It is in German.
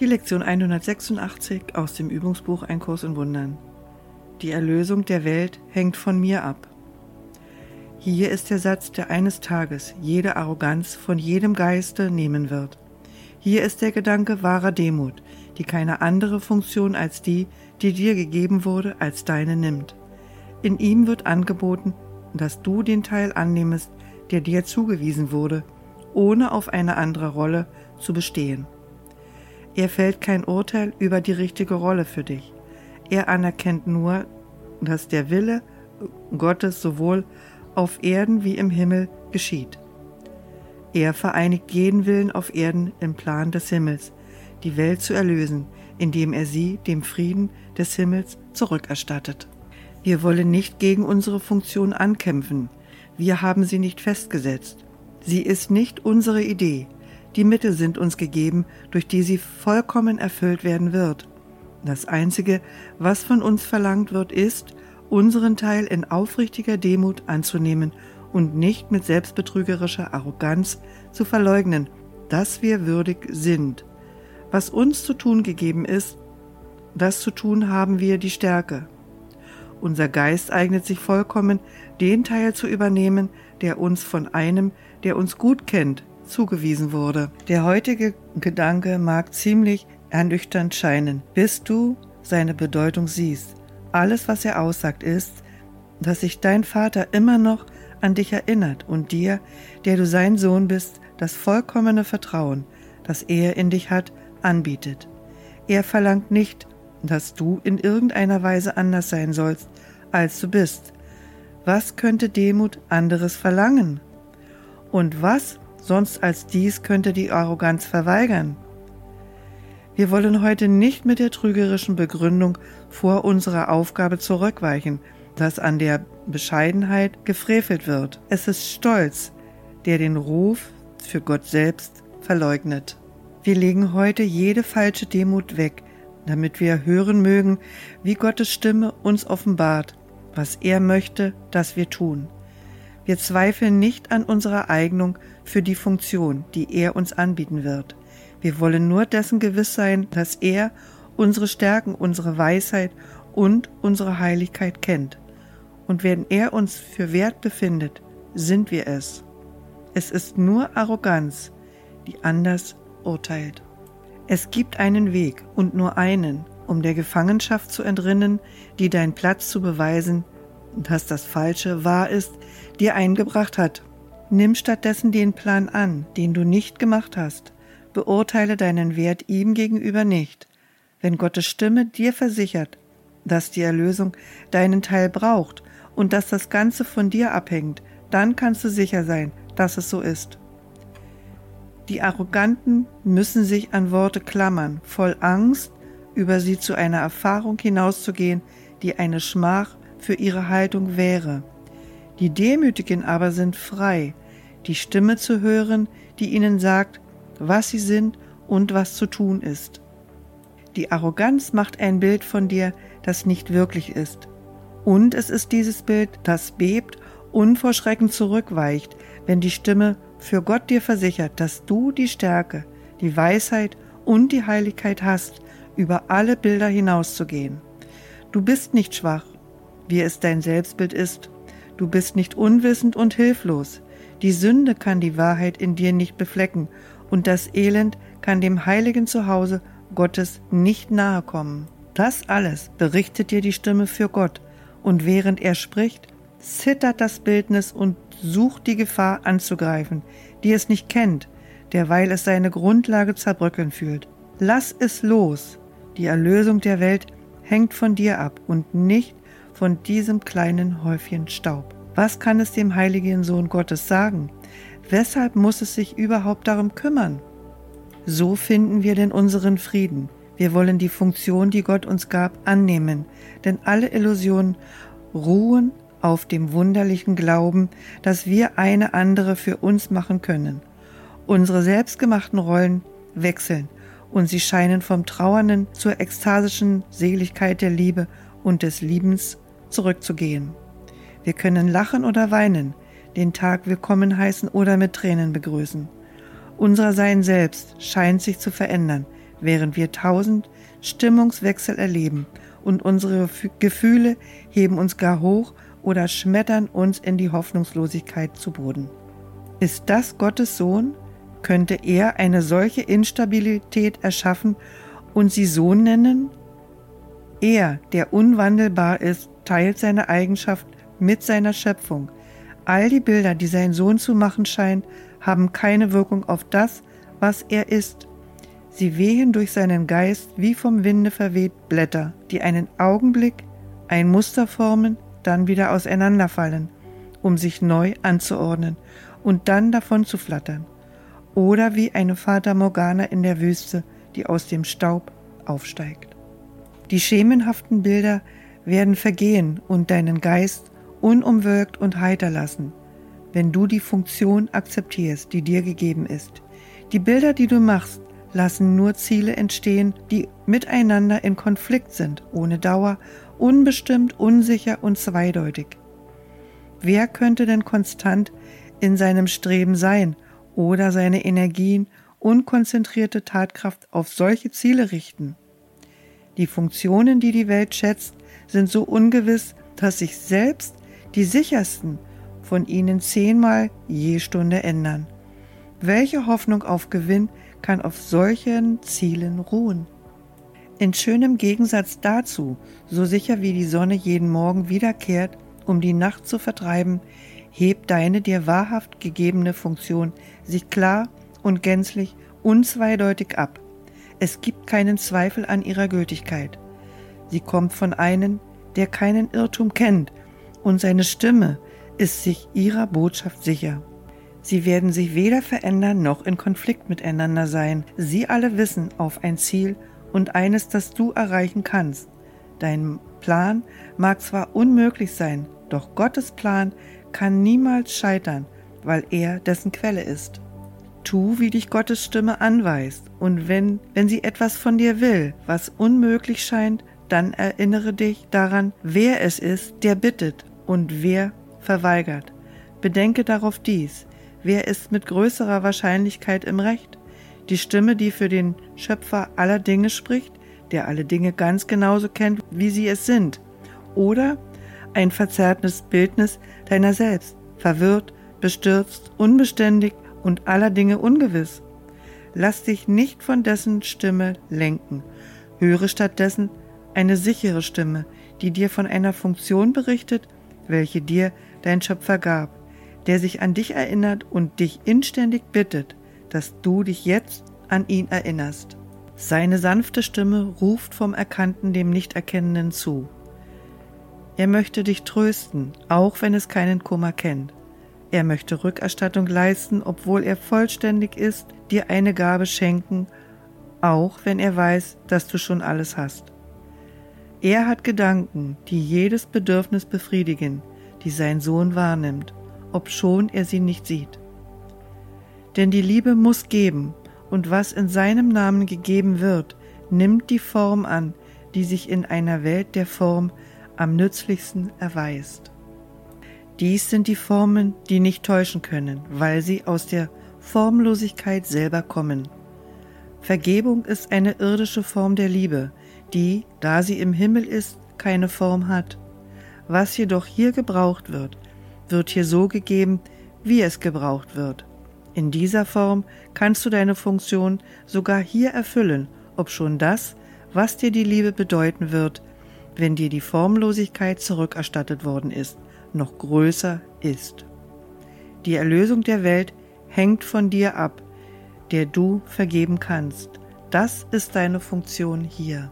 Die Lektion 186 aus dem Übungsbuch Ein Kurs in Wundern. Die Erlösung der Welt hängt von mir ab. Hier ist der Satz, der eines Tages jede Arroganz von jedem Geiste nehmen wird. Hier ist der Gedanke wahrer Demut, die keine andere Funktion als die, die dir gegeben wurde, als deine nimmt. In ihm wird angeboten, dass du den Teil annehmest, der dir zugewiesen wurde, ohne auf eine andere Rolle zu bestehen. Er fällt kein Urteil über die richtige Rolle für dich. Er anerkennt nur, dass der Wille Gottes sowohl auf Erden wie im Himmel geschieht. Er vereinigt jeden Willen auf Erden im Plan des Himmels, die Welt zu erlösen, indem er sie dem Frieden des Himmels zurückerstattet. Wir wollen nicht gegen unsere Funktion ankämpfen. Wir haben sie nicht festgesetzt. Sie ist nicht unsere Idee. Die Mittel sind uns gegeben, durch die sie vollkommen erfüllt werden wird. Das Einzige, was von uns verlangt wird, ist, unseren Teil in aufrichtiger Demut anzunehmen und nicht mit selbstbetrügerischer Arroganz zu verleugnen, dass wir würdig sind. Was uns zu tun gegeben ist, das zu tun haben wir die Stärke. Unser Geist eignet sich vollkommen, den Teil zu übernehmen, der uns von einem, der uns gut kennt, zugewiesen wurde. Der heutige Gedanke mag ziemlich ernüchternd scheinen, bis du seine Bedeutung siehst. Alles, was er aussagt, ist, dass sich dein Vater immer noch an dich erinnert und dir, der du sein Sohn bist, das vollkommene Vertrauen, das er in dich hat, anbietet. Er verlangt nicht, dass du in irgendeiner Weise anders sein sollst, als du bist. Was könnte Demut anderes verlangen? Und was sonst als dies könnte die Arroganz verweigern? Wir wollen heute nicht mit der trügerischen Begründung vor unserer Aufgabe zurückweichen, dass an der Bescheidenheit gefrevelt wird. Es ist Stolz, der den Ruf für Gott selbst verleugnet. Wir legen heute jede falsche Demut weg, damit wir hören mögen, wie Gottes Stimme uns offenbart, was er möchte, dass wir tun. Wir zweifeln nicht an unserer Eignung für die Funktion, die er uns anbieten wird. Wir wollen nur dessen gewiss sein, dass er unsere Stärken, unsere Weisheit und unsere Heiligkeit kennt. Und wenn er uns für wert befindet, sind wir es. Es ist nur Arroganz, die anders urteilt. Es gibt einen Weg und nur einen, um der Gefangenschaft zu entrinnen, die dein Platz zu beweisen, dass das Falsche wahr ist, dir eingebracht hat. Nimm stattdessen den Plan an, den du nicht gemacht hast. Beurteile deinen Wert ihm gegenüber nicht. Wenn Gottes Stimme dir versichert, dass die Erlösung deinen Teil braucht und dass das Ganze von dir abhängt, dann kannst du sicher sein, dass es so ist. Die Arroganten müssen sich an Worte klammern, voll Angst, über sie zu einer Erfahrung hinauszugehen, die eine Schmach für ihre Haltung wäre. Die Demütigen aber sind frei, die Stimme zu hören, die ihnen sagt, was sie sind und was zu tun ist. Die Arroganz macht ein Bild von dir, das nicht wirklich ist. Und es ist dieses Bild, das bebt und vor Schrecken zurückweicht, wenn die Stimme für Gott dir versichert, dass du die Stärke, die Weisheit und die Heiligkeit hast, über alle Bilder hinauszugehen. Du bist nicht schwach, wie es dein Selbstbild ist. Du bist nicht unwissend und hilflos. Die Sünde kann die Wahrheit in dir nicht beflecken und das Elend kann dem heiligen Zuhause Gottes nicht nahe kommen. Das alles berichtet dir die Stimme für Gott, und während er spricht, zittert das Bildnis und sucht die Gefahr anzugreifen, die es nicht kennt, derweil es seine Grundlage zerbröckeln fühlt. Lass es los. Die Erlösung der Welt hängt von dir ab und nicht von diesem kleinen Häufchen Staub. Was kann es dem heiligen Sohn Gottes sagen? Weshalb muss es sich überhaupt darum kümmern? So finden wir denn unseren Frieden. Wir wollen die Funktion, die Gott uns gab, annehmen, denn alle Illusionen ruhen auf dem wunderlichen Glauben, dass wir eine andere für uns machen können. Unsere selbstgemachten Rollen wechseln und sie scheinen vom Trauernden zur ekstasischen Seligkeit der Liebe und des Liebens zurückzugehen. Wir können lachen oder weinen, den Tag willkommen heißen oder mit Tränen begrüßen. Unser Sein selbst scheint sich zu verändern, während wir tausend Stimmungswechsel erleben und unsere Gefühle heben uns gar hoch oder schmettern uns in die Hoffnungslosigkeit zu Boden. Ist das Gottes Sohn? Könnte er eine solche Instabilität erschaffen und sie Sohn nennen? Er, der unwandelbar ist, teilt seine Eigenschaft mit seiner Schöpfung. All die Bilder, die sein Sohn zu machen scheint, haben keine Wirkung auf das, was er ist. Sie wehen durch seinen Geist wie vom Winde verweht Blätter, die einen Augenblick ein Muster formen, dann wieder auseinanderfallen, um sich neu anzuordnen und dann davon zu flattern. Oder wie eine Fata Morgana in der Wüste, die aus dem Staub aufsteigt. Die schemenhaften Bilder werden vergehen und deinen Geist unumwirkt und heiter lassen, wenn du die Funktion akzeptierst, die dir gegeben ist. Die Bilder, die du machst, lassen nur Ziele entstehen, die miteinander in Konflikt sind, ohne Dauer, unbestimmt, unsicher und zweideutig. Wer könnte denn konstant in seinem Streben sein oder seine Energien unkonzentrierte Tatkraft auf solche Ziele richten? Die Funktionen, die die Welt schätzt, sind so ungewiss, dass sich selbst die sichersten von ihnen zehnmal je Stunde ändern. Welche Hoffnung auf Gewinn kann auf solchen Zielen ruhen? In schönem Gegensatz dazu, so sicher wie die Sonne jeden Morgen wiederkehrt, um die Nacht zu vertreiben, hebt deine dir wahrhaft gegebene Funktion sich klar und gänzlich unzweideutig ab. Es gibt keinen Zweifel an ihrer Gültigkeit. Sie kommt von einem, der keinen Irrtum kennt, und seine Stimme ist sich ihrer Botschaft sicher. Sie werden sich weder verändern noch in Konflikt miteinander sein. Sie alle wissen auf ein Ziel und eines, das du erreichen kannst. Dein Plan mag zwar unmöglich sein, doch Gottes Plan kann niemals scheitern, weil er dessen Quelle ist. Tu, wie dich Gottes Stimme anweist, und wenn, wenn sie etwas von dir will, was unmöglich scheint, dann erinnere dich daran, wer es ist, der bittet und wer verweigert. Bedenke darauf dies, wer ist mit größerer Wahrscheinlichkeit im Recht? Die Stimme, die für den Schöpfer aller Dinge spricht, der alle Dinge ganz genauso kennt, wie sie es sind, oder ein verzerrtes Bildnis deiner selbst, verwirrt, bestürzt, unbeständig und aller Dinge ungewiss. Lass dich nicht von dessen Stimme lenken. Höre stattdessen eine sichere Stimme, die dir von einer Funktion berichtet, welche dir dein Schöpfer gab, der sich an dich erinnert und dich inständig bittet, dass du dich jetzt an ihn erinnerst. Seine sanfte Stimme ruft vom Erkannten dem Nichterkennenden zu. Er möchte dich trösten, auch wenn es keinen Kummer kennt. Er möchte Rückerstattung leisten, obwohl er vollständig ist, dir eine Gabe schenken, auch wenn er weiß, dass du schon alles hast. Er hat Gedanken, die jedes Bedürfnis befriedigen, die sein Sohn wahrnimmt, obschon er sie nicht sieht. Denn die Liebe muss geben, und was in seinem Namen gegeben wird, nimmt die Form an, die sich in einer Welt der Form am nützlichsten erweist. Dies sind die Formen, die nicht täuschen können, weil sie aus der Formlosigkeit selber kommen. Vergebung ist eine irdische Form der Liebe, die, da sie im Himmel ist, keine Form hat. Was jedoch hier gebraucht wird, wird hier so gegeben, wie es gebraucht wird. In dieser Form kannst du deine Funktion sogar hier erfüllen, obschon das, was dir die Liebe bedeuten wird, wenn dir die Formlosigkeit zurückerstattet worden ist, noch größer ist. Die Erlösung der Welt hängt von dir ab, der du vergeben kannst. Das ist deine Funktion hier.